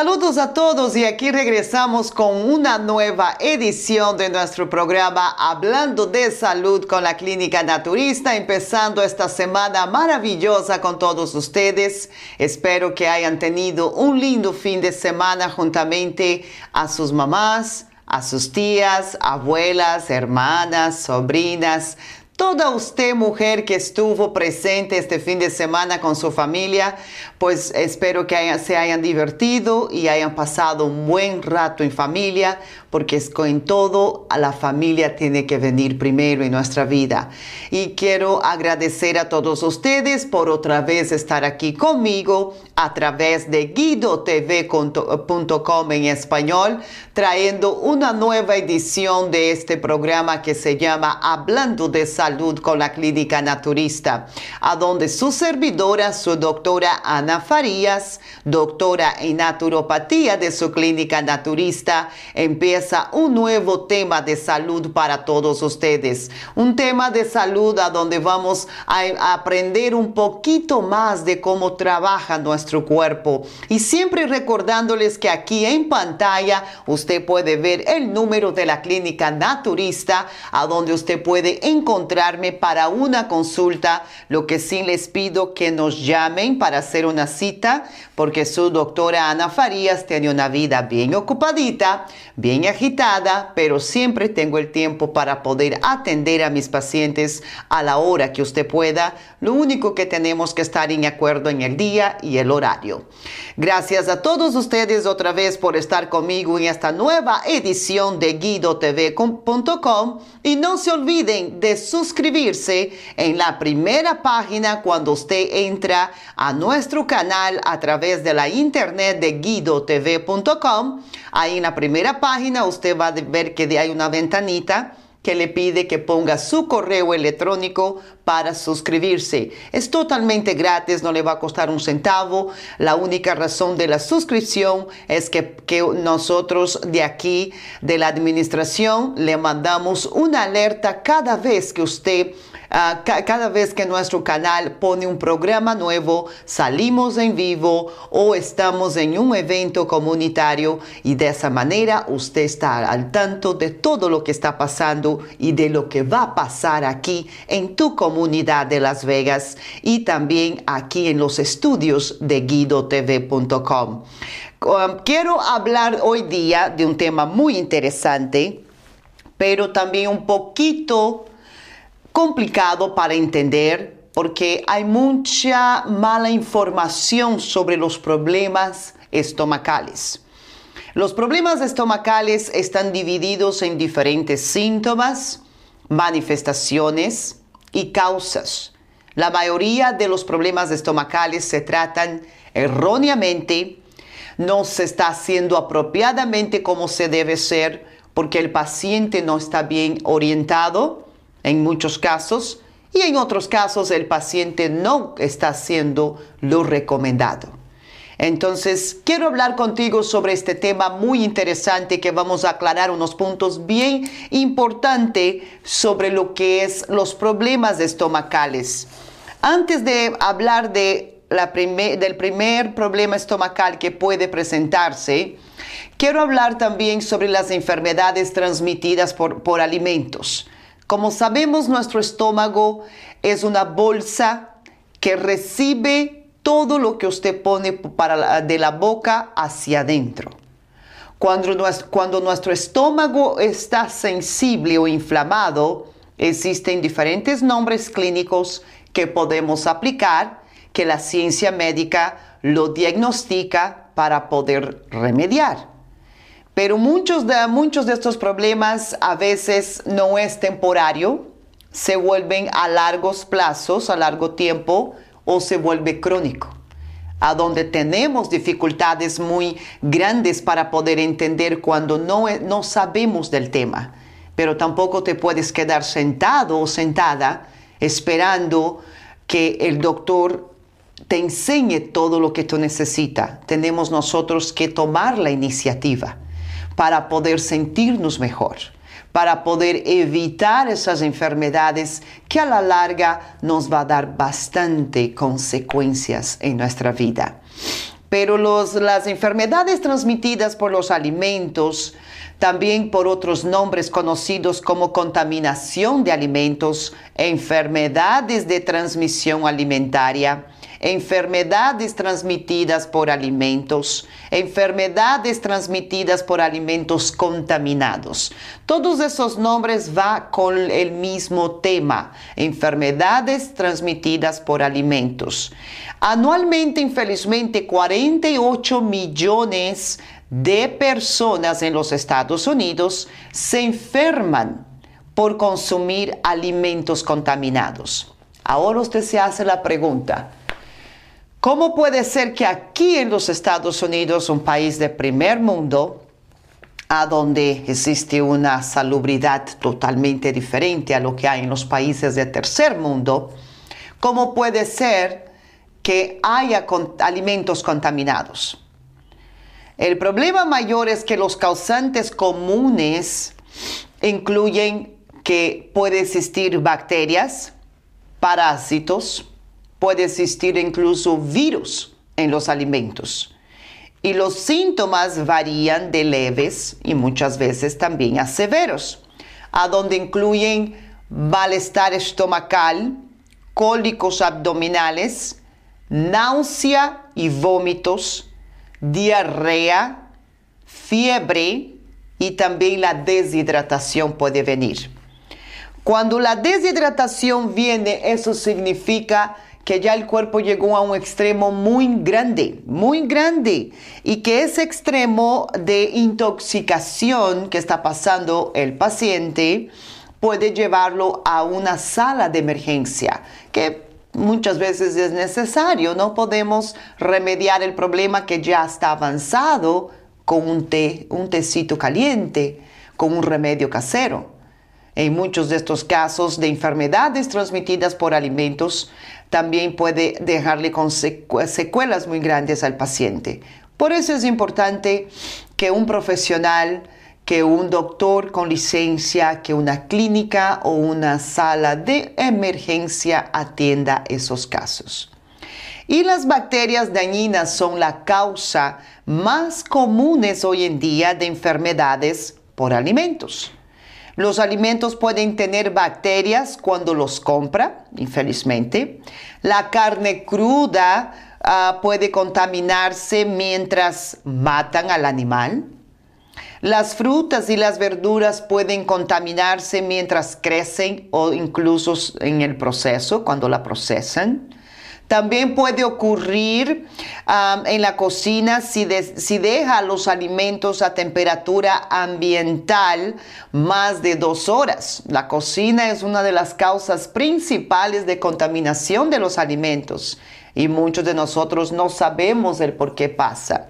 Saludos a todos y aquí regresamos con una nueva edición de nuestro programa Hablando de Salud con la Clínica Naturista, empezando esta semana maravillosa con todos ustedes. Espero que hayan tenido un lindo fin de semana juntamente a sus mamás, a sus tías, abuelas, hermanas, sobrinas, Toda usted, mujer que estuvo presente este fin de semana con su familia, pues espero que se hayan divertido y hayan pasado un buen rato en familia, porque es en todo la familia tiene que venir primero en nuestra vida. Y quiero agradecer a todos ustedes por otra vez estar aquí conmigo a través de guidotv.com en español, trayendo una nueva edición de este programa que se llama Hablando de Salud con la Clínica Naturista, a donde su servidora, su doctora Ana Farías, doctora en naturopatía de su clínica naturista, empieza un nuevo tema de salud para todos ustedes. Un tema de salud a donde vamos a aprender un poquito más de cómo trabaja nuestro cuerpo. Y siempre recordándoles que aquí en pantalla usted puede ver el número de la clínica naturista a donde usted puede para una consulta. Lo que sí les pido que nos llamen para hacer una cita porque su doctora Ana Farías tiene una vida bien ocupadita, bien agitada, pero siempre tengo el tiempo para poder atender a mis pacientes a la hora que usted pueda. Lo único que tenemos que estar en acuerdo en el día y el horario. Gracias a todos ustedes otra vez por estar conmigo en esta nueva edición de guidotv.com y no se olviden de suscribirse en la primera página cuando usted entra a nuestro canal a través de la internet de guidotv.com. Ahí en la primera página usted va a ver que hay una ventanita que le pide que ponga su correo electrónico para suscribirse. Es totalmente gratis, no le va a costar un centavo. La única razón de la suscripción es que nosotros de aquí, de la administración, le mandamos una alerta cada vez que usted Ah, cada vez que nuestro canal pone un programa nuevo, salimos en vivo o estamos en un evento comunitario y de esa manera usted está al tanto de todo lo que está pasando y de lo que va a pasar aquí en tu comunidad de Las Vegas y también aquí en los estudios de guidotv.com. Um, quiero hablar hoy día de un tema muy interesante, pero también un poquito complicado para entender porque hay mucha mala información sobre los problemas estomacales. Los problemas estomacales están divididos en diferentes síntomas, manifestaciones y causas. La mayoría de los problemas estomacales se tratan erróneamente, no se está haciendo apropiadamente como se debe ser porque el paciente no está bien orientado en muchos casos y en otros casos el paciente no está haciendo lo recomendado. Entonces, quiero hablar contigo sobre este tema muy interesante que vamos a aclarar unos puntos bien importantes sobre lo que es los problemas estomacales. Antes de hablar de la del primer problema estomacal que puede presentarse, quiero hablar también sobre las enfermedades transmitidas por, por alimentos Como sabemos, nuestro estómago es una bolsa que recibe todo lo que usted pone de la boca hacia adentro. Cuando, cuando nuestro estómago está sensible o inflamado, existen diferentes nombres clínicos que podemos aplicar, que la ciencia médica lo diagnostica para poder remediar. Pero muchos de, muchos de estos problemas a veces no es temporario, se vuelven a largos plazos, a largo tiempo, o se vuelve crónico, a donde tenemos dificultades muy grandes para poder entender cuando no, no sabemos del tema. Pero tampoco te puedes quedar sentado o sentada esperando que el doctor te enseñe todo lo que tú necesitas. Tenemos nosotros que tomar la iniciativa para poder sentirnos mejor para poder evitar esas enfermedades que a la larga nos va a dar bastante consecuencias en nuestra vida. Pero las enfermedades transmitidas por los alimentos, también por otros nombres conocidos como contaminación de alimentos, enfermedades de transmisión alimentaria, enfermedades transmitidas por alimentos, enfermedades transmitidas por alimentos contaminados. Todos esos nombres van con el mismo tema, enfermedades transmitidas por alimentos. Anualmente, infelizmente, 48 millones de personas en los Estados Unidos se enferman por consumir alimentos contaminados. Ahora usted se hace la pregunta, ¿Cómo puede ser que aquí en los Estados Unidos, un país de primer mundo, a donde existe una salubridad totalmente diferente a lo que hay en los países de tercer mundo, ¿cómo puede ser que haya alimentos contaminados? El problema mayor es que los causantes comunes incluyen que puede existir bacterias, parásitos, puede existir incluso virus en los alimentos. Y los síntomas varían de leves y muchas veces también a severos, a donde incluyen malestar estomacal, cólicos abdominales, náusea y vómitos, diarrea, fiebre y también la deshidratación puede venir. Cuando la deshidratación viene, eso significa que ya el cuerpo llegó a un extremo muy grande, muy grande, y que ese extremo de intoxicación que está pasando el paciente puede llevarlo a una sala de emergencia, que muchas veces es necesario, no podemos remediar el problema que ya está avanzado con un té, un tecito caliente, con un remedio casero. En muchos de estos casos de enfermedades transmitidas por alimentos, también puede dejarle secuelas muy grandes al paciente. Por eso es importante que un profesional, que un doctor con licencia, que una clínica o una sala de emergencia atienda esos casos. Y las bacterias dañinas son la causa más comunes hoy en día de enfermedades por alimentos. Los alimentos pueden tener bacterias cuando los compra, infelizmente. La carne cruda ah, puede contaminarse mientras matan al animal. Las frutas y las verduras pueden contaminarse mientras crecen o incluso en el proceso, cuando la procesan. También puede ocurrir en la cocina si, si, deja los alimentos a temperatura ambiental más de dos horas. La cocina es una de las causas principales de contaminación de los alimentos y muchos de nosotros no sabemos el por qué pasa.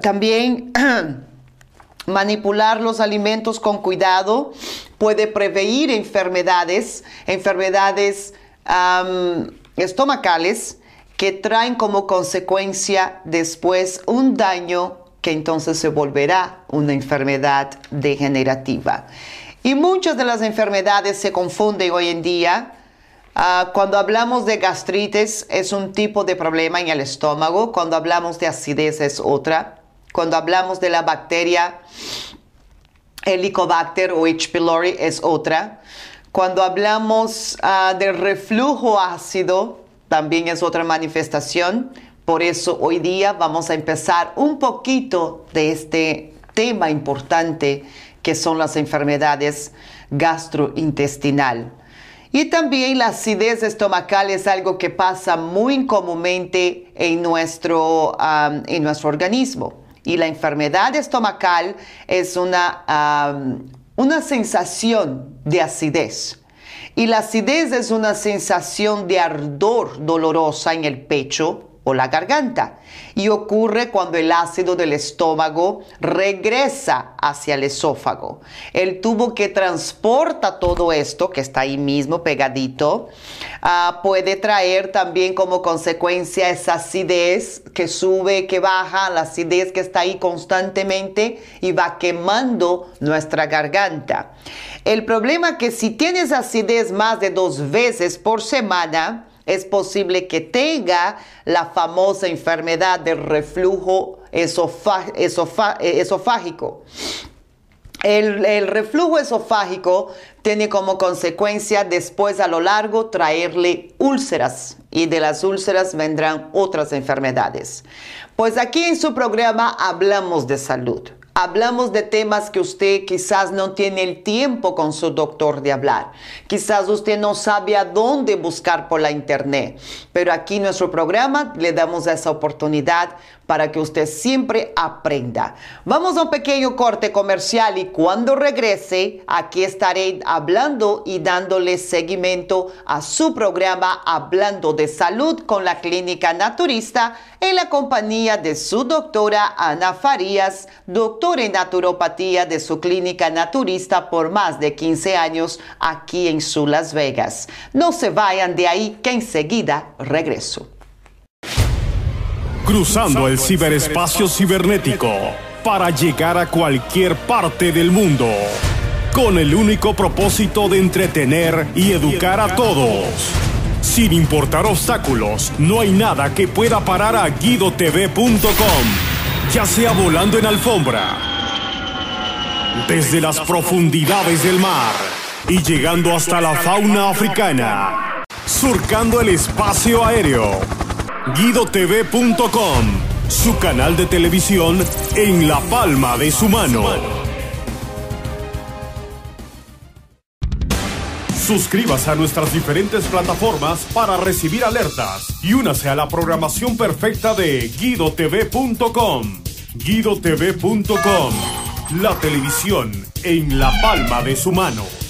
También manipular los alimentos con cuidado puede prevenir enfermedades, enfermedades estomacales que traen como consecuencia después un daño que entonces se volverá una enfermedad degenerativa. Y muchas de las enfermedades se confunden hoy en día. Ah, cuando hablamos de gastritis es un tipo de problema en el estómago, cuando hablamos de acidez es otra, cuando hablamos de la bacteria Helicobacter o H. pylori es otra. Cuando hablamos uh, del reflujo ácido, también es otra manifestación. Por eso hoy día vamos a empezar un poquito de este tema importante que son las enfermedades gastrointestinal. Y también la acidez estomacal es algo que pasa muy comúnmente en nuestro, en nuestro organismo. Y la enfermedad estomacal es una, una sensación de acidez. Y la acidez es una sensación de ardor dolorosa en el pecho o la garganta y ocurre cuando el ácido del estómago regresa hacia el esófago. El tubo que transporta todo esto, que está ahí mismo pegadito, ah, puede traer también como consecuencia esa acidez que sube, que baja, la acidez que está ahí constantemente y va quemando nuestra garganta. El problema es que si tienes acidez más de dos veces por semana, es posible que tenga la famosa enfermedad del reflujo esofágico. El, el, reflujo esofágico tiene como consecuencia después a lo largo traerle úlceras y de las úlceras vendrán otras enfermedades. Pues aquí en su programa hablamos de salud. Hablamos de temas que usted quizás no tiene el tiempo con su doctor de hablar. Quizás usted no sabe a dónde buscar por la internet. Pero aquí en nuestro programa le damos esa oportunidad para que usted siempre aprenda. Vamos a un pequeño corte comercial y cuando regrese, aquí estaré hablando y dándole seguimiento a su programa Hablando de Salud con la Clínica Naturista en la compañía de su doctora Ana Farías, doctora en naturopatía de su Clínica Naturista por más de 15 años aquí en su Las Vegas. No se vayan de ahí que enseguida regreso cruzando el ciberespacio cibernético para llegar a cualquier parte del mundo, con el único propósito de entretener y educar a todos. Sin importar obstáculos, no hay nada que pueda parar a guidotv.com, ya sea volando en alfombra, desde las profundidades del mar y llegando hasta la fauna africana, surcando el espacio aéreo GuidoTV.com, su canal de televisión en la palma de su mano. Suscríbase a nuestras diferentes plataformas para recibir alertas y únase a la programación perfecta de GuidoTV.com. GuidoTV.com, la televisión en la palma de su mano.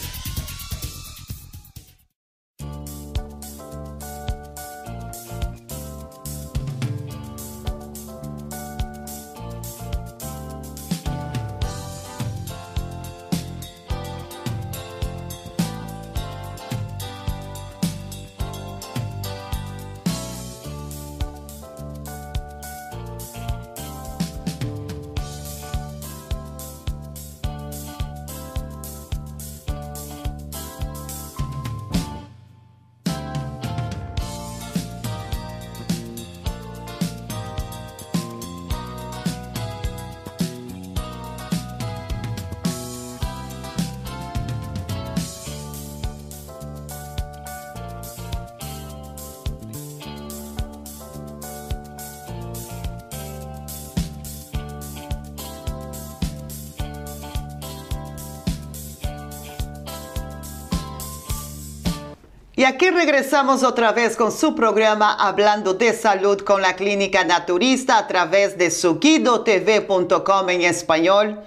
Y aquí regresamos otra vez con su programa Hablando de Salud con la Clínica Naturista a través de suguidotv.com en español,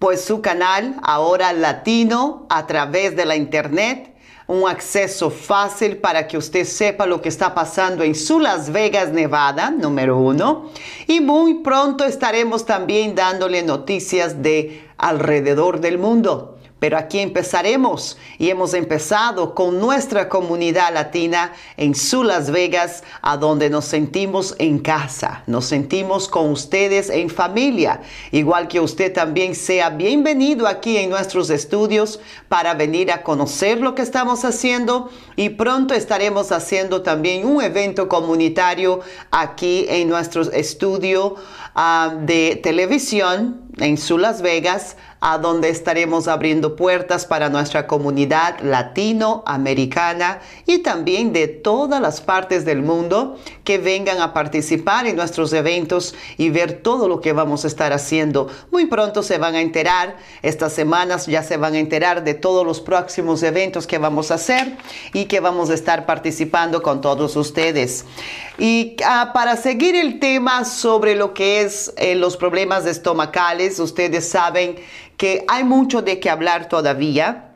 pues su canal ahora latino a través de la internet un acceso fácil para que usted sepa lo que está pasando en su Las Vegas, Nevada, número uno. Y muy pronto estaremos también dándole noticias de alrededor del mundo. Pero aquí empezaremos y hemos empezado con nuestra comunidad latina en su Las Vegas, a donde nos sentimos en casa, nos sentimos con ustedes en familia, igual que usted también sea bienvenido aquí en nuestros estudios para venir a conocer lo que estamos haciendo. Y pronto estaremos haciendo también un evento comunitario aquí en nuestro estudio ah, de televisión en su Las Vegas, a donde estaremos abriendo puertas para nuestra comunidad latinoamericana y también de todas las partes del mundo que vengan a participar en nuestros eventos y ver todo lo que vamos a estar haciendo. Muy pronto se van a enterar, estas semanas ya se van a enterar de todos los próximos eventos que vamos a hacer y que vamos a estar participando con todos ustedes. Y ah, para seguir el tema sobre lo que es eh, los problemas estomacales, ustedes saben que hay mucho de qué hablar todavía.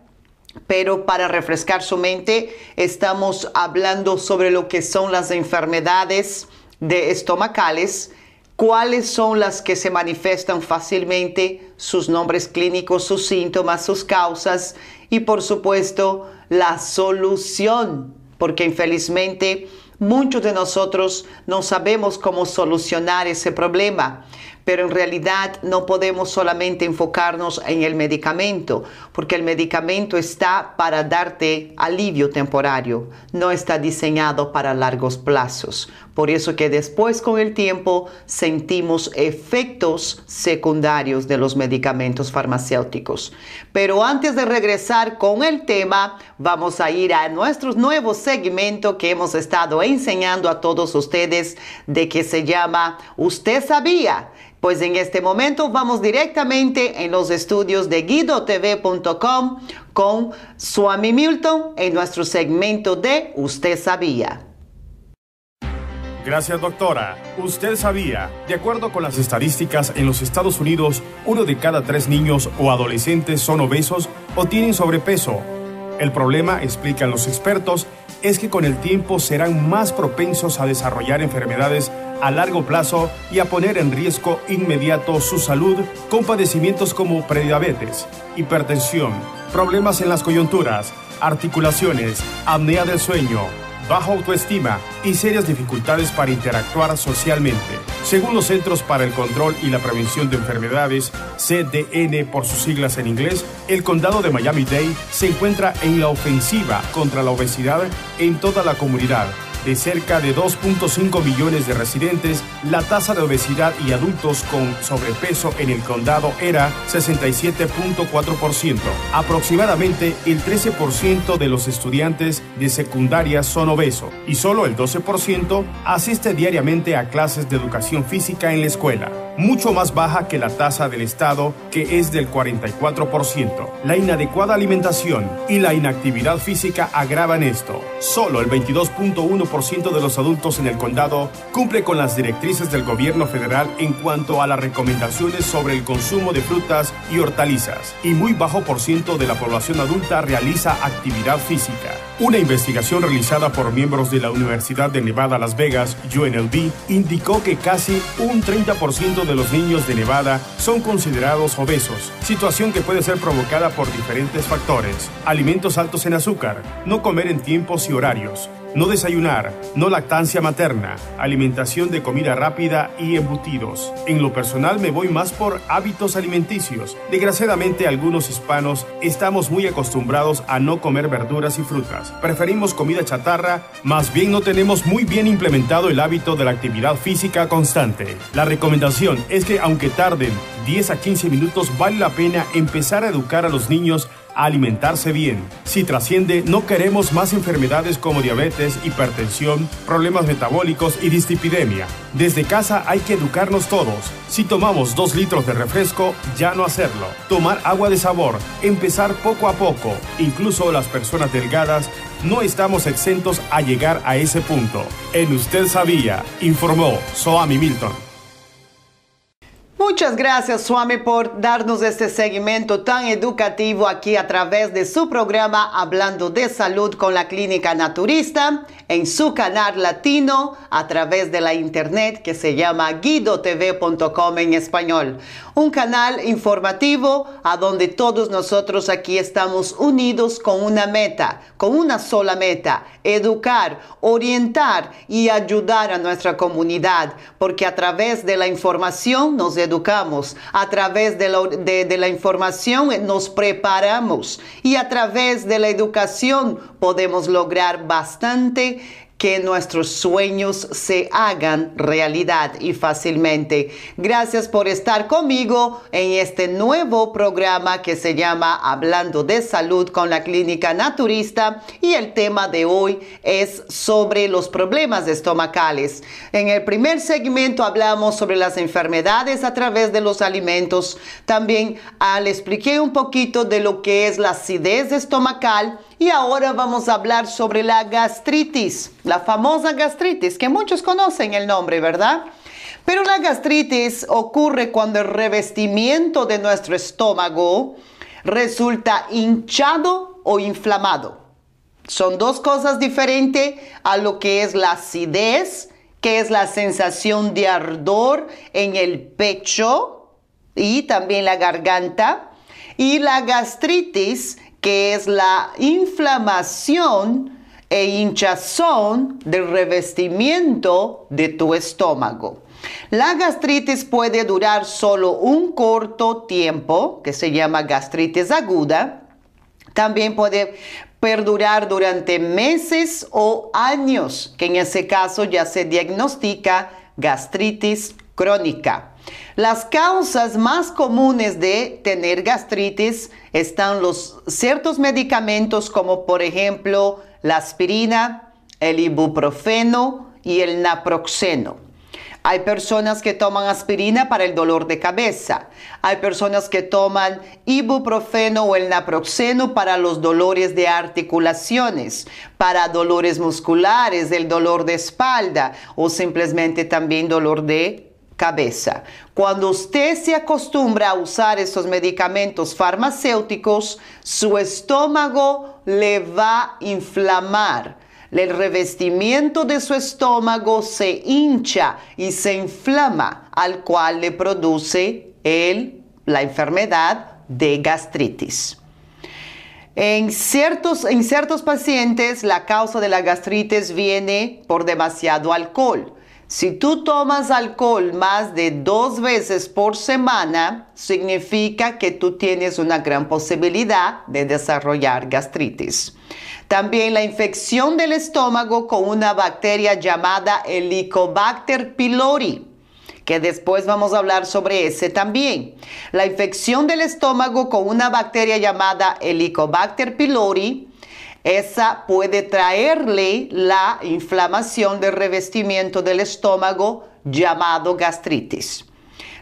Pero para refrescar su mente, estamos hablando sobre lo que son las enfermedades de estomacales, cuáles son las que se manifiestan fácilmente, sus nombres clínicos, sus síntomas, sus causas y por supuesto la solución, porque infelizmente muchos de nosotros no sabemos cómo solucionar ese problema pero en realidad no podemos solamente enfocarnos en el medicamento, porque el medicamento está para darte alivio temporario, no está diseñado para largos plazos. Por eso que después con el tiempo sentimos efectos secundarios de los medicamentos farmacéuticos. Pero antes de regresar con el tema, vamos a ir a nuestro nuevo segmento que hemos estado enseñando a todos ustedes de que se llama Usted sabía pues en este momento vamos directamente en los estudios de guidotv.com con Swami Milton en nuestro segmento de Usted sabía. Gracias doctora. Usted sabía, de acuerdo con las estadísticas en los Estados Unidos, uno de cada tres niños o adolescentes son obesos o tienen sobrepeso. El problema, explican los expertos, es que con el tiempo serán más propensos a desarrollar enfermedades a largo plazo y a poner en riesgo inmediato su salud con padecimientos como prediabetes, hipertensión, problemas en las coyunturas, articulaciones, apnea del sueño, baja autoestima y serias dificultades para interactuar socialmente. Según los Centros para el Control y la Prevención de Enfermedades, CDN por sus siglas en inglés, el condado de Miami-Dade se encuentra en la ofensiva contra la obesidad en toda la comunidad de cerca de 2.5 millones de residentes, la tasa de obesidad y adultos con sobrepeso en el condado era 67.4%. Aproximadamente el 13% de los estudiantes de secundaria son obesos y solo el 12% asiste diariamente a clases de educación física en la escuela, mucho más baja que la tasa del estado que es del 44%. La inadecuada alimentación y la inactividad física agravan esto. Solo el 22.1% de los adultos en el condado cumple con las directrices del gobierno federal en cuanto a las recomendaciones sobre el consumo de frutas y hortalizas, y muy bajo por ciento de la población adulta realiza actividad física. Una investigación realizada por miembros de la Universidad de Nevada Las Vegas, UNLV, indicó que casi un 30% de los niños de Nevada son considerados obesos, situación que puede ser provocada por diferentes factores. Alimentos altos en azúcar, no comer en tiempos y horarios, no desayunar, no lactancia materna, alimentación de comida rápida y embutidos. En lo personal me voy más por hábitos alimenticios. Desgraciadamente algunos hispanos estamos muy acostumbrados a no comer verduras y frutas. Preferimos comida chatarra, más bien no tenemos muy bien implementado el hábito de la actividad física constante. La recomendación es que aunque tarden 10 a 15 minutos vale la pena empezar a educar a los niños alimentarse bien. Si trasciende, no queremos más enfermedades como diabetes, hipertensión, problemas metabólicos y dislipidemia. Desde casa hay que educarnos todos. Si tomamos dos litros de refresco, ya no hacerlo. Tomar agua de sabor, empezar poco a poco. Incluso las personas delgadas no estamos exentos a llegar a ese punto. En Usted Sabía, informó Soami Milton. Muchas gracias, Swami, por darnos este segmento tan educativo aquí a través de su programa Hablando de Salud con la Clínica Naturista en su canal latino a través de la internet que se llama guidotv.com en español. Un canal informativo a donde todos nosotros aquí estamos unidos con una meta, con una sola meta, educar, orientar y ayudar a nuestra comunidad, porque a través de la información nos a través de la, de la información nos preparamos. Y a través de la educación podemos lograr bastante que nuestros sueños se hagan realidad y fácilmente. Gracias por estar conmigo en este nuevo programa que se llama Hablando de Salud con la Clínica Naturista y el tema de hoy es sobre los problemas estomacales. En el primer segmento hablamos sobre las enfermedades a través de los alimentos. También ah, le expliqué un poquito de lo que es la acidez estomacal y ahora vamos a hablar sobre la gastritis, la famosa gastritis, que muchos conocen el nombre, ¿verdad? Pero la gastritis ocurre cuando el revestimiento de nuestro estómago resulta hinchado o inflamado. Son dos cosas diferentes a lo que es la acidez, que es la sensación de ardor en el pecho y también la garganta, y la gastritis, que es la inflamación e hinchazón del revestimiento de tu estómago. La gastritis puede durar solo un corto tiempo, que se llama gastritis aguda. También puede perdurar durante meses o años, que en ese caso ya se diagnostica gastritis crónica. Las causas más comunes de tener gastritis están los ciertos medicamentos como por ejemplo la aspirina, el ibuprofeno y el naproxeno. Hay personas que toman aspirina para el dolor de cabeza. Hay personas que toman ibuprofeno o el naproxeno para los dolores de articulaciones, para dolores musculares, el dolor de espalda o simplemente también dolor de cabeza. Cuando usted se acostumbra a usar esos medicamentos farmacéuticos, su estómago le va a inflamar. El revestimiento de su estómago se hincha y se inflama, al cual le produce el, la enfermedad de gastritis. En ciertos, en ciertos pacientes, la causa de la gastritis viene por demasiado alcohol. Si tú tomas alcohol más de dos veces por semana, significa que tú tienes una gran posibilidad de desarrollar gastritis. También la infección del estómago con una bacteria llamada Helicobacter pylori que después vamos a hablar sobre ese también. La infección del estómago con una bacteria llamada Helicobacter pylori esa puede traerle la inflamación del revestimiento del estómago llamado gastritis.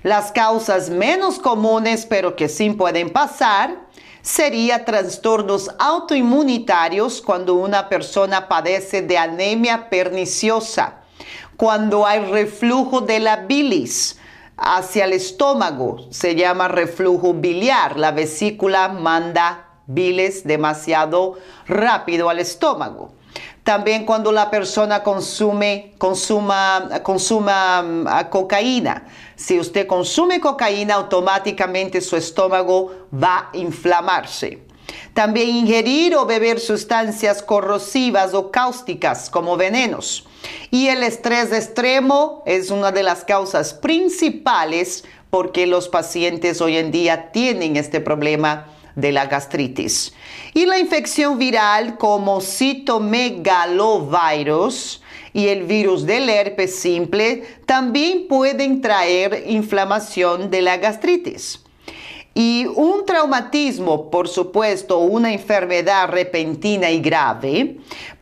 Las causas menos comunes, pero que sí pueden pasar, serían trastornos autoinmunitarios cuando una persona padece de anemia perniciosa, cuando hay reflujo de la bilis hacia el estómago, se llama reflujo biliar, la vesícula manda biles demasiado rápido al estómago. También cuando la persona consume, consuma mm, cocaína. Si usted consume cocaína, automáticamente su estómago va a inflamarse. También ingerir o beber sustancias corrosivas o cáusticas como venenos. Y el estrés extremo es una de las causas principales porque los pacientes hoy en día tienen este problema de la gastritis. Y la infección viral como citomegalovirus y el virus del herpes simple también pueden traer inflamación de la gastritis. Y un traumatismo, por supuesto, una enfermedad repentina y grave,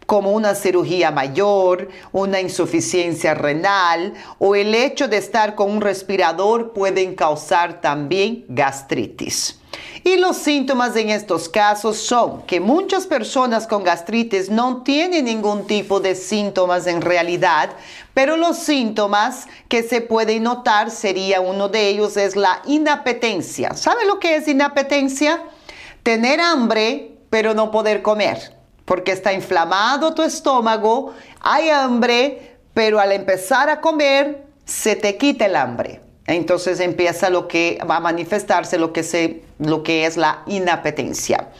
como una cirugía mayor, una insuficiencia renal o el hecho de estar con un respirador pueden causar también gastritis. Y los síntomas en estos casos son que muchas personas con gastritis no tienen ningún tipo de síntomas en realidad, pero los síntomas que se pueden notar sería uno de ellos es la inapetencia. ¿Sabe lo que es inapetencia? Tener hambre pero no poder comer, porque está inflamado tu estómago, hay hambre, pero al empezar a comer se te quita el hambre. Entonces empieza lo que va a manifestarse lo que, es la inapetencia.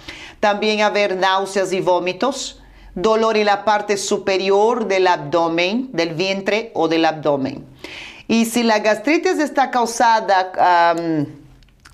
También haber náuseas y vómitos, dolor en la parte superior del abdomen, del vientre o del abdomen. Y si la gastritis está causada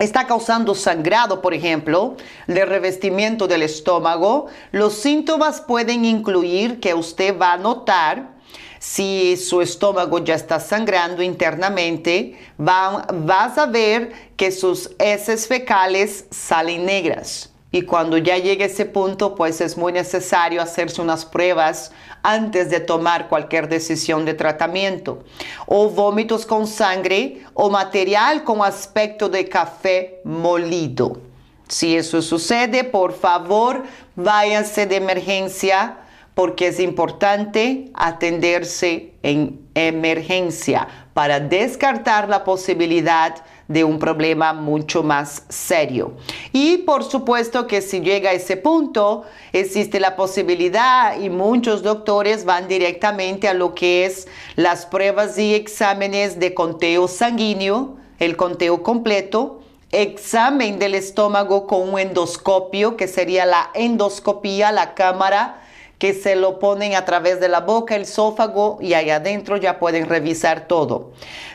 está causando sangrado, por ejemplo, de revestimiento del estómago, los síntomas pueden incluir que usted va a notar si su estómago ya está sangrando internamente, va, vas a ver que sus heces fecales salen negras. Y cuando ya llegue ese punto, pues es muy necesario hacerse unas pruebas antes de tomar cualquier decisión de tratamiento. O vómitos con sangre o material con aspecto de café molido. Si eso sucede, por favor, váyanse de emergencia porque es importante atenderse en emergencia para descartar la posibilidad de un problema mucho más serio. Y por supuesto que si llega a ese punto, existe la posibilidad y muchos doctores van directamente a lo que es las pruebas y exámenes de conteo sanguíneo, el conteo completo, examen del estómago con un endoscopio, que sería la endoscopía, la cámara que se lo ponen a través de la boca, el esófago y ahí adentro ya pueden revisar todo.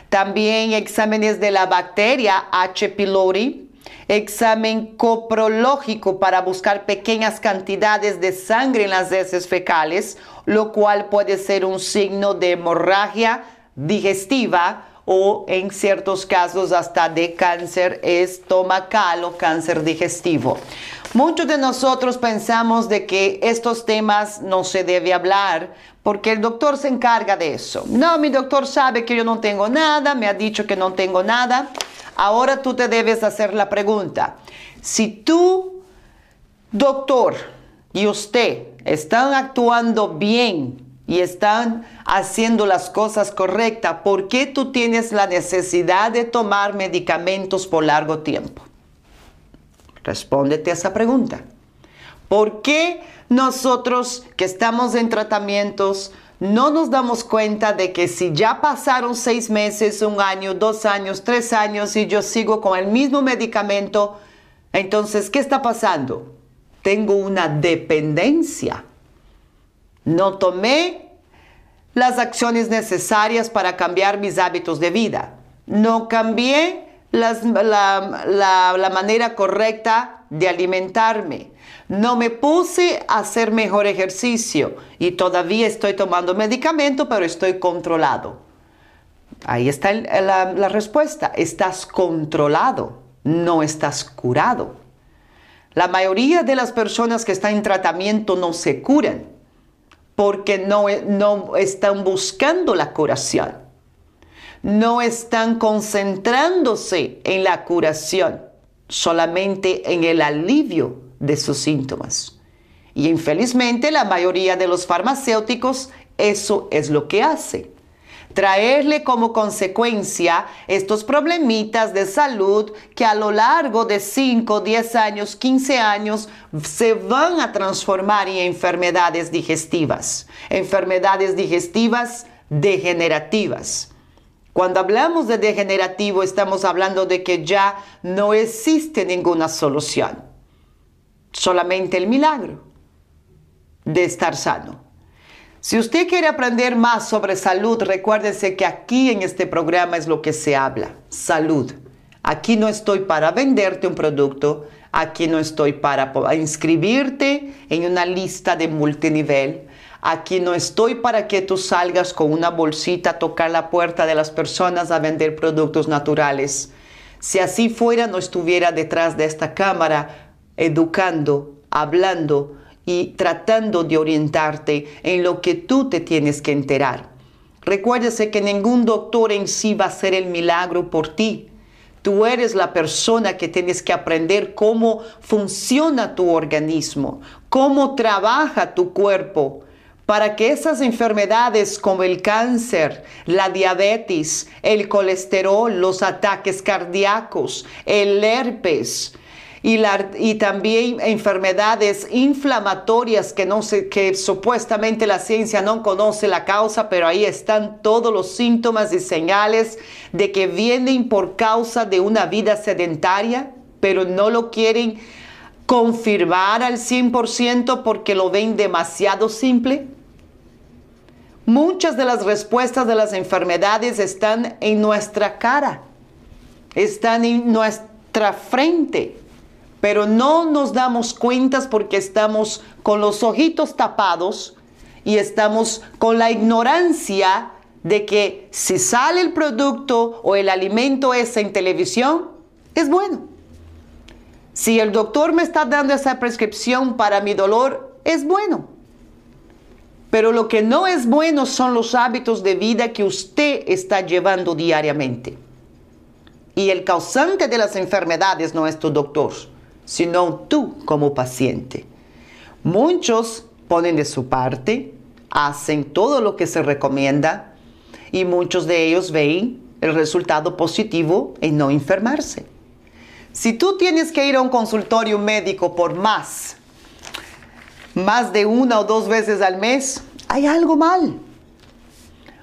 También exámenes de la bacteria H. pylori, examen coprológico para buscar pequeñas cantidades de sangre en las heces fecales, lo cual puede ser un signo de hemorragia digestiva o en ciertos casos hasta de cáncer estomacal o cáncer digestivo. Muchos de nosotros pensamos de que estos temas no se debe hablar porque el doctor se encarga de eso. No, mi doctor sabe que yo no tengo nada, me ha dicho que no tengo nada. Ahora tú te debes hacer la pregunta. Si tú, doctor, y usted están actuando bien y están haciendo las cosas correctas, ¿por qué tú tienes la necesidad de tomar medicamentos por largo tiempo? Respóndete a esa pregunta. ¿Por qué nosotros que estamos en tratamientos no nos damos cuenta de que si ya pasaron seis meses, un año, dos años, tres años y yo sigo con el mismo medicamento, entonces, ¿qué está pasando? Tengo una dependencia. No tomé las acciones necesarias para cambiar mis hábitos de vida. No cambié la, manera correcta de alimentarme. No me puse a hacer mejor ejercicio y todavía estoy tomando medicamento, pero estoy controlado. Ahí está la, la respuesta. Estás controlado, no estás curado. La mayoría de las personas que están en tratamiento no se curan porque no, no están buscando la curación no están concentrándose en la curación, solamente en el alivio de sus síntomas. Y infelizmente la mayoría de los farmacéuticos eso es lo que hace. Traerle como consecuencia estos problemitas de salud que a lo largo de 5, 10 años, 15 años se van a transformar en enfermedades digestivas, enfermedades digestivas degenerativas cuando hablamos de degenerativo estamos hablando de que ya no existe ninguna solución, solamente el milagro de estar sano. Si usted quiere aprender más sobre salud, recuérdese que aquí en este programa es lo que se habla, salud. Aquí no estoy para venderte un producto, aquí no estoy para inscribirte en una lista de multinivel, Aquí no estoy para que tú salgas con una bolsita a tocar la puerta de las personas a vender productos naturales. Si así fuera, no estuviera detrás de esta cámara educando, hablando y tratando de orientarte en lo que tú te tienes que enterar. Recuérdese que ningún doctor en sí va a hacer el milagro por ti. Tú eres la persona que tienes que aprender cómo funciona tu organismo, cómo trabaja tu cuerpo, para que esas enfermedades como el cáncer, la diabetes, el colesterol, los ataques cardíacos, el herpes, y, también enfermedades inflamatorias que, no se, que supuestamente la ciencia no conoce la causa, pero ahí están todos los síntomas y señales de que vienen por causa de una vida sedentaria, pero no lo quieren confirmar al 100% porque lo ven demasiado simple. Muchas de las respuestas de las enfermedades están en nuestra cara, están en nuestra frente, pero no nos damos cuenta porque estamos con los ojitos tapados y estamos con la ignorancia de que si sale el producto o el alimento ese en televisión, es bueno. Si el doctor me está dando esa prescripción para mi dolor, es bueno. Pero lo que no es bueno son los hábitos de vida que usted está llevando diariamente. Y el causante de las enfermedades no es tu doctor, sino tú como paciente. Muchos ponen de su parte, hacen todo lo que se recomienda y muchos de ellos ven el resultado positivo en no enfermarse. Si tú tienes que ir a un consultorio médico por más más de una o dos veces al mes, hay algo mal.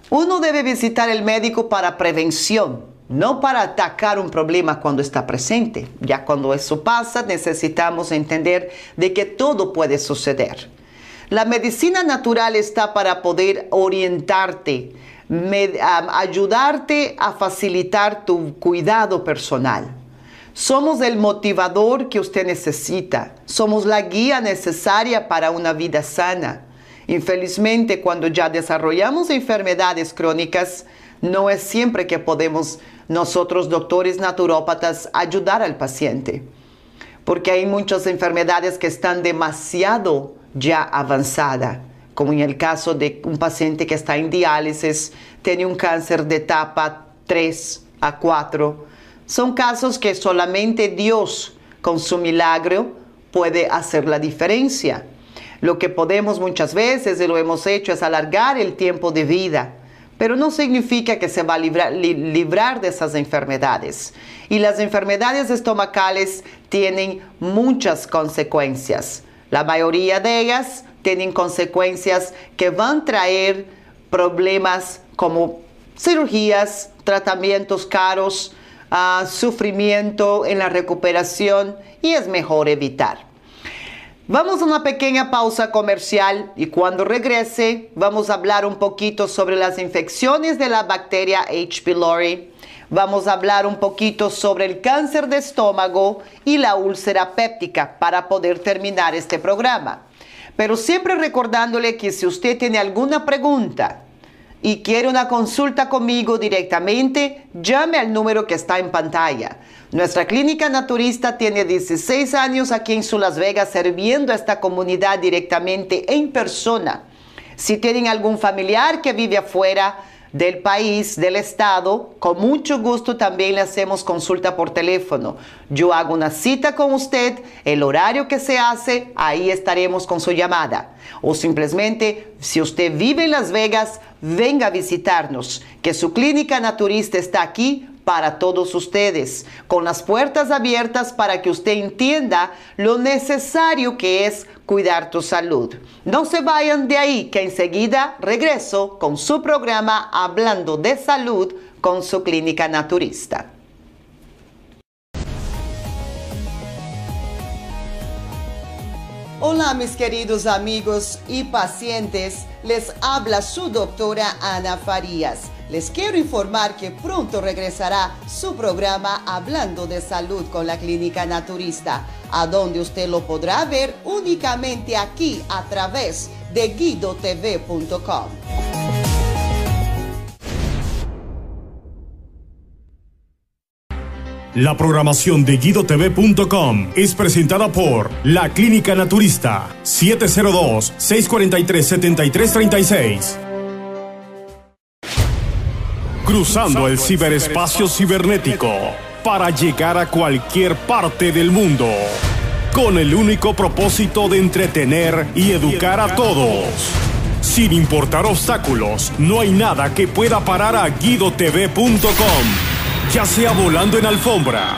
Uno debe visitar el médico para prevención, no para atacar un problema cuando está presente. Ya cuando eso pasa, necesitamos entender de que todo puede suceder. La medicina natural está para poder orientarte, ayudarte a facilitar tu cuidado personal. Somos el motivador que usted necesita. Somos la guía necesaria para una vida sana. Infelizmente, cuando ya desarrollamos enfermedades crónicas, no es siempre que podemos nosotros, doctores naturópatas, ayudar al paciente. Porque hay muchas enfermedades que están demasiado ya avanzadas, como en el caso de un paciente que está en diálisis, tiene un cáncer de etapa 3 a 4 son casos que solamente Dios con su milagro puede hacer la diferencia. Lo que podemos muchas veces, y lo hemos hecho, es alargar el tiempo de vida, pero no significa que se va a librar, de esas enfermedades. Y las enfermedades estomacales tienen muchas consecuencias. La mayoría de ellas tienen consecuencias que van a traer problemas como cirugías, tratamientos caros, sufrimiento en la recuperación y es mejor evitar. Vamos a una pequeña pausa comercial y cuando regrese vamos a hablar un poquito sobre las infecciones de la bacteria H. pylori. Vamos a hablar un poquito sobre el cáncer de estómago y la úlcera péptica para poder terminar este programa. Pero siempre recordándole que si usted tiene alguna pregunta, y quiere una consulta conmigo directamente, llame al número que está en pantalla. Nuestra clínica naturista tiene 16 años aquí en Su Las Vegas sirviendo a esta comunidad directamente en persona. Si tienen algún familiar que vive afuera, del país, del estado, con mucho gusto también le hacemos consulta por teléfono. Yo hago una cita con usted, el horario que se hace, ahí estaremos con su llamada. O simplemente, si usted vive en Las Vegas, venga a visitarnos, que su clínica naturista está aquí para todos ustedes, con las puertas abiertas para que usted entienda lo necesario que es cuidar tu salud. No se vayan de ahí, que enseguida regreso con su programa Hablando de Salud con su clínica naturista. Hola mis queridos amigos y pacientes, les habla su doctora Ana Farías les quiero informar que pronto regresará su programa Hablando de Salud con la Clínica Naturista, a donde usted lo podrá ver únicamente aquí a través de guidotv.com. La programación de guidotv.com es presentada por La Clínica Naturista 702 643 7336 cruzando el ciberespacio cibernético para llegar a cualquier parte del mundo, con el único propósito de entretener y educar a todos. Sin importar obstáculos, no hay nada que pueda parar a guidotv.com, ya sea volando en alfombra,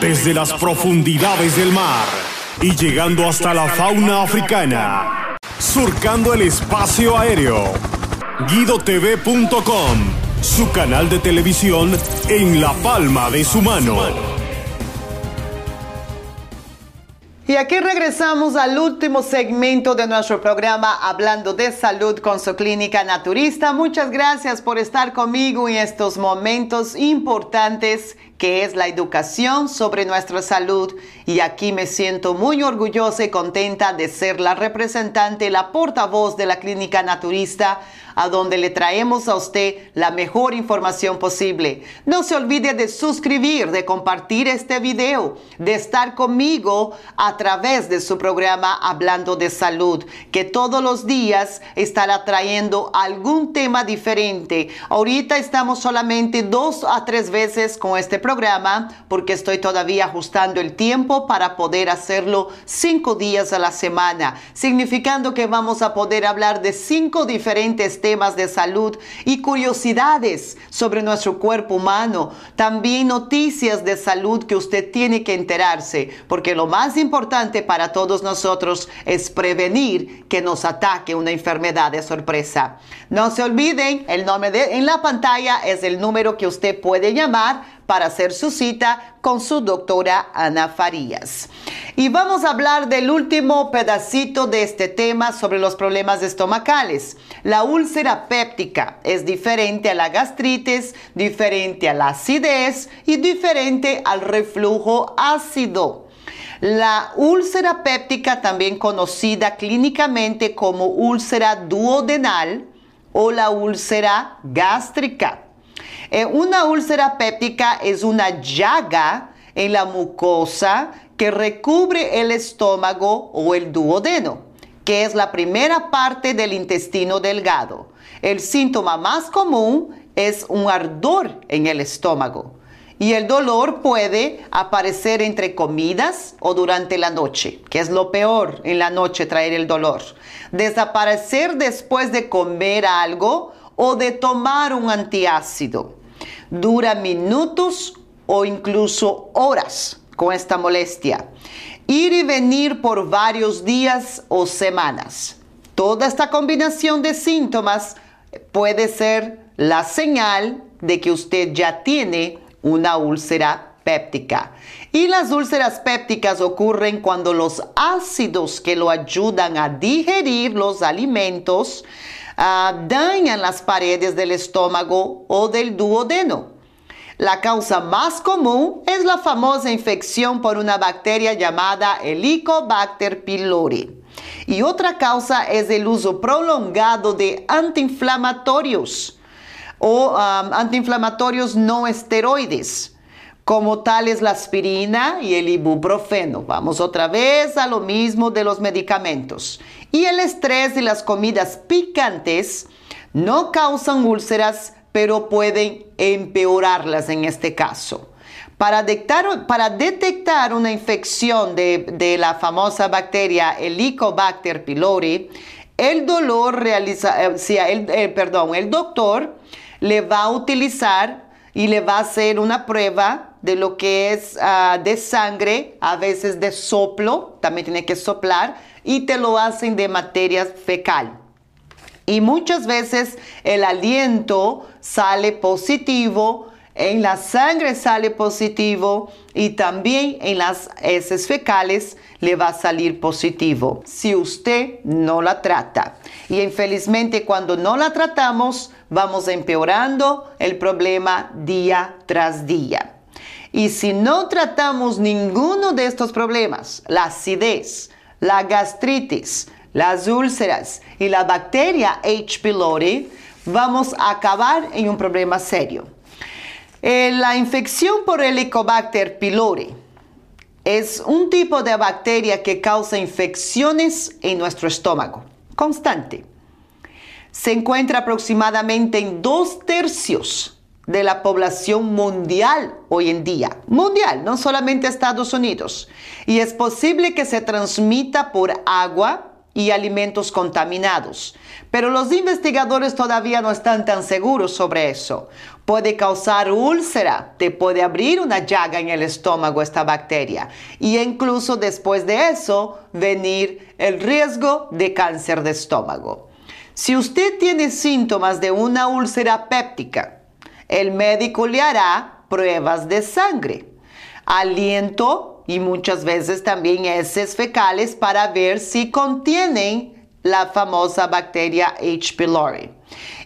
desde las profundidades del mar y llegando hasta la fauna africana, surcando el espacio aéreo GuidoTV.com, su canal de televisión en la palma de su mano. Y aquí regresamos al último segmento de nuestro programa hablando de salud con su clínica naturista. Muchas gracias por estar conmigo en estos momentos importantes que es la educación sobre nuestra salud y aquí me siento muy orgullosa y contenta de ser la representante, la portavoz de la clínica naturista a donde le traemos a usted la mejor información posible. No se olvide de suscribir, de compartir este video, de estar conmigo a través de su programa Hablando de Salud, que todos los días estará trayendo algún tema diferente. Ahorita estamos solamente dos a tres veces con este programa porque estoy todavía ajustando el tiempo para poder hacerlo cinco días a la semana, significando que vamos a poder hablar de cinco diferentes temas de salud y curiosidades sobre nuestro cuerpo humano. También noticias de salud que usted tiene que enterarse, porque lo más importante para todos nosotros es prevenir que nos ataque una enfermedad de sorpresa. No se olviden, el nombre en la pantalla es el número que usted puede llamar para hacer su cita con su doctora Ana Farías. Y vamos a hablar del último pedacito de este tema sobre los problemas estomacales. La úlcera péptica es diferente a la gastritis, diferente a la acidez y diferente al reflujo ácido. La úlcera péptica, también conocida clínicamente como úlcera duodenal o la úlcera gástrica. Eh, una úlcera péptica es una llaga en la mucosa que recubre el estómago o el duodeno, que es la primera parte del intestino delgado. El síntoma más común es un ardor en el estómago y el dolor puede aparecer entre comidas o durante la noche, que es lo peor en la noche traer el dolor. Desaparecer después de comer algo o de tomar un antiácido. Dura minutos o incluso horas con esta molestia. Ir y venir por varios días o semanas. Toda esta combinación de síntomas puede ser la señal de que usted ya tiene una úlcera péptica. Y las úlceras pépticas ocurren cuando los ácidos que lo ayudan a digerir los alimentos uh, dañan las paredes del estómago o del duodeno. La causa más común es la famosa infección por una bacteria llamada Helicobacter pylori. Y otra causa es el uso prolongado de antiinflamatorios o antiinflamatorios no esteroides como tales la aspirina y el ibuprofeno. Vamos otra vez a lo mismo de los medicamentos. Y el estrés y las comidas picantes no causan úlceras, pero pueden empeorarlas en este caso. Para detectar, una infección de, la famosa bacteria Helicobacter pylori, el dolor realiza, eh, el, eh, perdón, el doctor le va a utilizar y le va a hacer una prueba de lo que es ah, de sangre, a veces de soplo, también tiene que soplar, y te lo hacen de materia fecal. Y muchas veces el aliento sale positivo, en la sangre sale positivo y también en las heces fecales le va a salir positivo si usted no la trata. Y infelizmente cuando no la tratamos vamos empeorando el problema día tras día. Y si no tratamos ninguno de estos problemas, la acidez, la gastritis, las úlceras y la bacteria H. pylori, vamos a acabar en un problema serio. Eh, la infección por Helicobacter pylori es un tipo de bacteria que causa infecciones en nuestro estómago, constante. Se encuentra aproximadamente en dos tercios de la población mundial hoy en día. Mundial, no solamente Estados Unidos. Y es posible que se transmita por agua y alimentos contaminados. Pero los investigadores todavía no están tan seguros sobre eso. Puede causar úlcera, te puede abrir una llaga en el estómago esta bacteria. Y incluso después de eso, venir el riesgo de cáncer de estómago. Si usted tiene síntomas de una úlcera péptica, el médico le hará pruebas de sangre, aliento y muchas veces también heces fecales para ver si contienen la famosa bacteria H. pylori.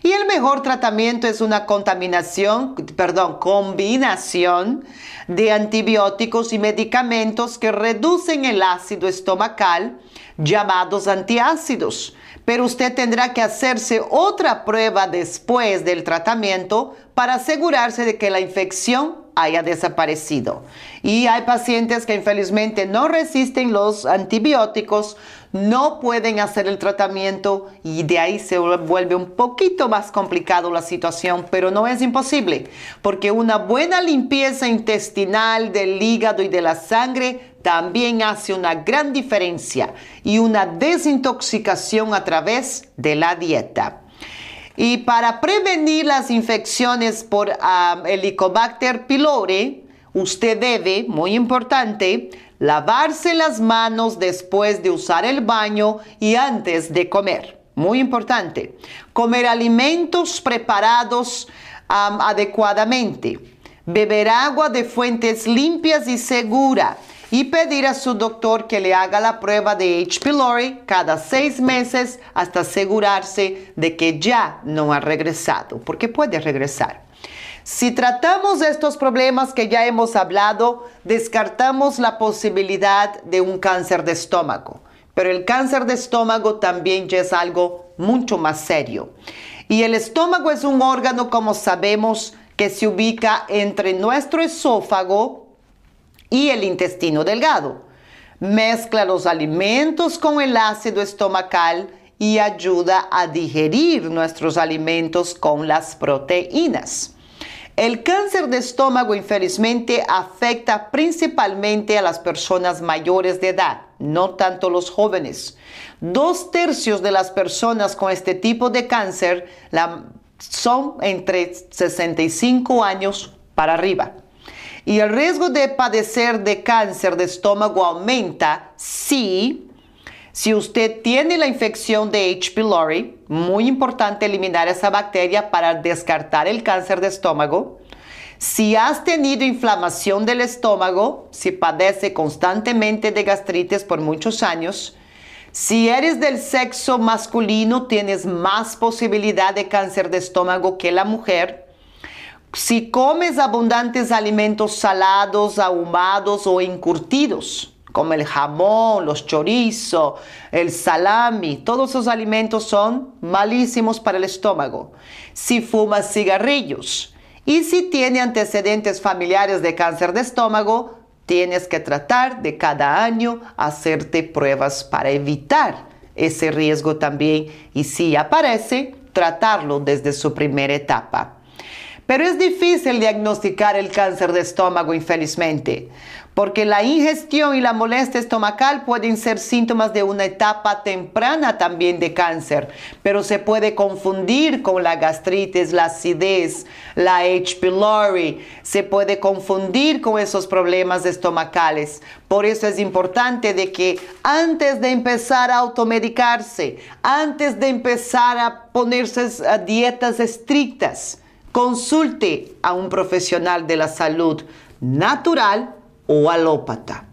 Y el mejor tratamiento es una contaminación, perdón, combinación de antibióticos y medicamentos que reducen el ácido estomacal, llamados antiácidos. Pero usted tendrá que hacerse otra prueba después del tratamiento para asegurarse de que la infección haya desaparecido. Y hay pacientes que infelizmente no resisten los antibióticos, no pueden hacer el tratamiento y de ahí se vuelve un poquito más complicado la situación, pero no es imposible, porque una buena limpieza intestinal del hígado y de la sangre también hace una gran diferencia y una desintoxicación a través de la dieta. Y para prevenir las infecciones por um, Helicobacter pylori, usted debe, muy importante, lavarse las manos después de usar el baño y antes de comer. Muy importante. Comer alimentos preparados adecuadamente. Beber agua de fuentes limpias y seguras y pedir a su doctor que le haga la prueba de H. pylori cada seis meses hasta asegurarse de que ya no ha regresado, porque puede regresar. Si tratamos estos problemas que ya hemos hablado, descartamos la posibilidad de un cáncer de estómago. Pero el cáncer de estómago también ya es algo mucho más serio. Y el estómago es un órgano, como sabemos, que se ubica entre nuestro esófago y el intestino delgado. Mezcla los alimentos con el ácido estomacal y ayuda a digerir nuestros alimentos con las proteínas. El cáncer de estómago infelizmente afecta principalmente a las personas mayores de edad, no tanto los jóvenes. Dos tercios de las personas con este tipo de cáncer son entre 65 años para arriba. Y el riesgo de padecer de cáncer de estómago aumenta si, si usted tiene la infección de H. pylori, muy importante eliminar esa bacteria para descartar el cáncer de estómago. Si has tenido inflamación del estómago, si padece constantemente de gastritis por muchos años, si eres del sexo masculino, tienes más posibilidad de cáncer de estómago que la mujer. Si comes abundantes alimentos salados, ahumados o encurtidos, como el jamón, los chorizos, el salami, todos esos alimentos son malísimos para el estómago. Si fumas cigarrillos y si tiene antecedentes familiares de cáncer de estómago, tienes que tratar de cada año hacerte pruebas para evitar ese riesgo también y si aparece, tratarlo desde su primera etapa. Pero es difícil diagnosticar el cáncer de estómago, infelizmente, porque la ingestión y la molestia estomacal pueden ser síntomas de una etapa temprana también de cáncer, pero se puede confundir con la gastritis, la acidez, la H. pylori, se puede confundir con esos problemas estomacales. Por eso es importante de que antes de empezar a automedicarse, antes de empezar a ponerse dietas estrictas, consulte a un profesional de la salud natural o alópata.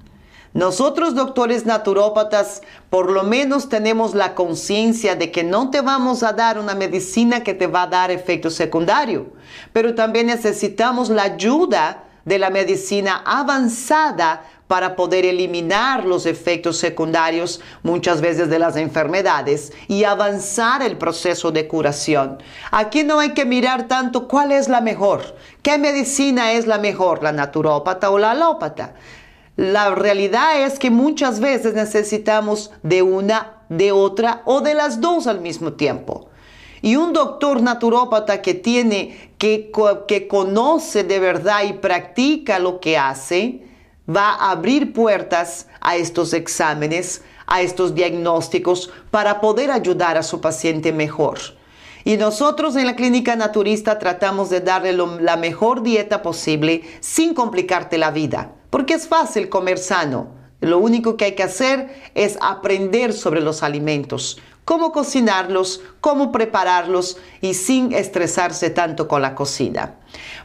Nosotros doctores naturópatas por lo menos tenemos la conciencia de que no te vamos a dar una medicina que te va a dar efecto secundario, pero también necesitamos la ayuda de la medicina avanzada para poder eliminar los efectos secundarios muchas veces de las enfermedades y avanzar el proceso de curación. Aquí no hay que mirar tanto cuál es la mejor, qué medicina es la mejor, la naturópata o la alópata. La realidad es que muchas veces necesitamos de una, de otra o de las dos al mismo tiempo. Y un doctor naturópata que tiene, que, que conoce de verdad y practica lo que hace, va a abrir puertas a estos exámenes, a estos diagnósticos para poder ayudar a su paciente mejor. Y nosotros en la clínica naturista tratamos de darle la mejor dieta posible sin complicarte la vida, porque es fácil comer sano. Lo único que hay que hacer es aprender sobre los alimentos, cómo cocinarlos, cómo prepararlos y sin estresarse tanto con la cocina.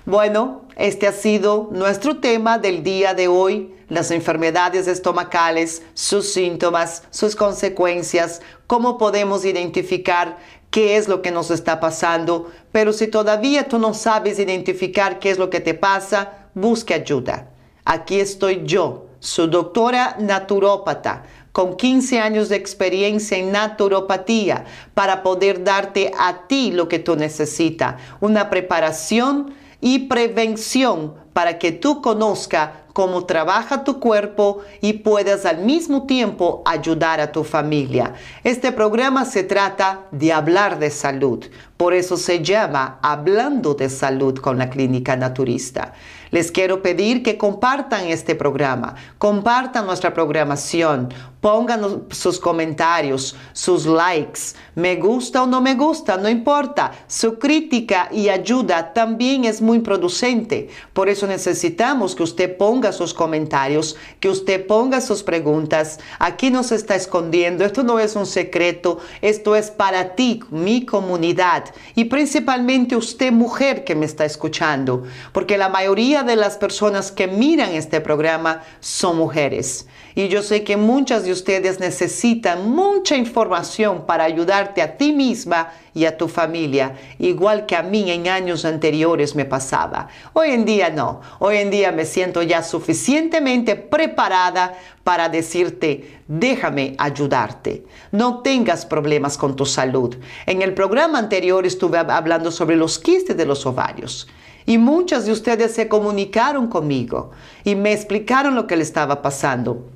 Bueno, este ha sido nuestro tema del día de hoy, las enfermedades estomacales, sus síntomas, sus consecuencias, cómo podemos identificar qué es lo que nos está pasando, pero si todavía tú no sabes identificar qué es lo que te pasa, busque ayuda. Aquí estoy yo, su doctora naturópata, con 15 años de experiencia en naturopatía, para poder darte a ti lo que tú necesitas, una preparación y prevención para que tú conozcas cómo trabaja tu cuerpo y puedas al mismo tiempo ayudar a tu familia. Este programa se trata de hablar de salud, por eso se llama Hablando de Salud con la Clínica Naturista. Les quiero pedir que compartan este programa, compartan nuestra programación, pongan sus comentarios, sus likes, me gusta o no me gusta, no importa. Su crítica y ayuda también es muy producente. Por eso necesitamos que usted ponga sus comentarios, que usted ponga sus preguntas. Aquí no se está escondiendo, esto no es un secreto, esto es para ti, mi comunidad y principalmente usted mujer que me está escuchando, porque la mayoría de las personas que miran este programa son mujeres. Y yo sé que muchas de ustedes necesitan mucha información para ayudarte a ti misma y a tu familia, igual que a mí en años anteriores me pasaba. Hoy en día no, hoy en día me siento ya suficientemente preparada para decirte, déjame ayudarte. No tengas problemas con tu salud. En el programa anterior estuve hablando sobre los quistes de los ovarios. Y muchas de ustedes se comunicaron conmigo y me explicaron lo que le estaba pasando.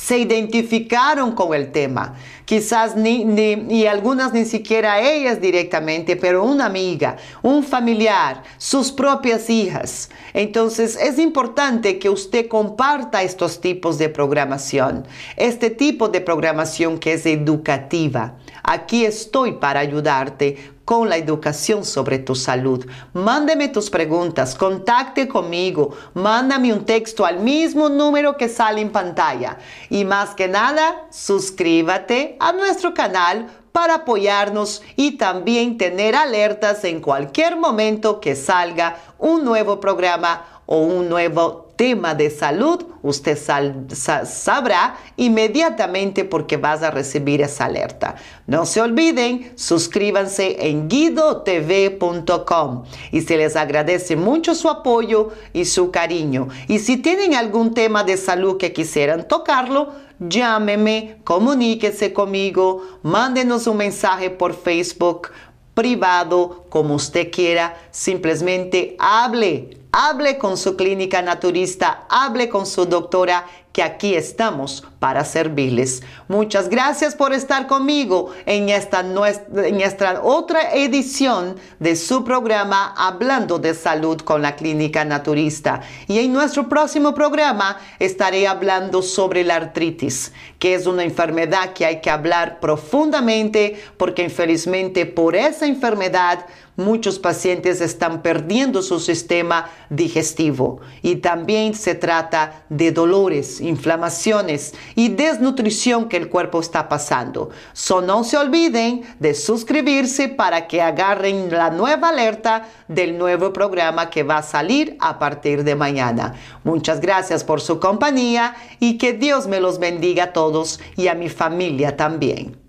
Se identificaron con el tema. Quizás ni, y algunas ni siquiera ellas directamente, pero una amiga, un familiar, sus propias hijas. Entonces es importante que usted comparta estos tipos de programación, este tipo de programación que es educativa. Aquí estoy para ayudarte con la educación sobre tu salud. Mándeme tus preguntas, contacte conmigo, mándame un texto al mismo número que sale en pantalla. Y más que nada, suscríbete a nuestro canal para apoyarnos y también tener alertas en cualquier momento que salga un nuevo programa o un nuevo tema de salud, usted sabrá inmediatamente porque vas a recibir esa alerta. No se olviden, suscríbanse en guidotv.com y se les agradece mucho su apoyo y su cariño. Y si tienen algún tema de salud que quisieran tocarlo, llámeme, comuníquese conmigo, mándenos un mensaje por Facebook privado, como usted quiera, simplemente hable hable con su clínica naturista, hable con su doctora que aquí estamos para servirles. Muchas gracias por estar conmigo en esta, en esta otra edición de su programa Hablando de Salud con la Clínica Naturista. Y en nuestro próximo programa estaré hablando sobre la artritis, que es una enfermedad que hay que hablar profundamente porque infelizmente por esa enfermedad muchos pacientes están perdiendo su sistema digestivo y también se trata de dolores, inflamaciones y desnutrición que el cuerpo está pasando. So no se olviden de suscribirse para que agarren la nueva alerta del nuevo programa que va a salir a partir de mañana. Muchas gracias por su compañía y que Dios me los bendiga a todos y a mi familia también.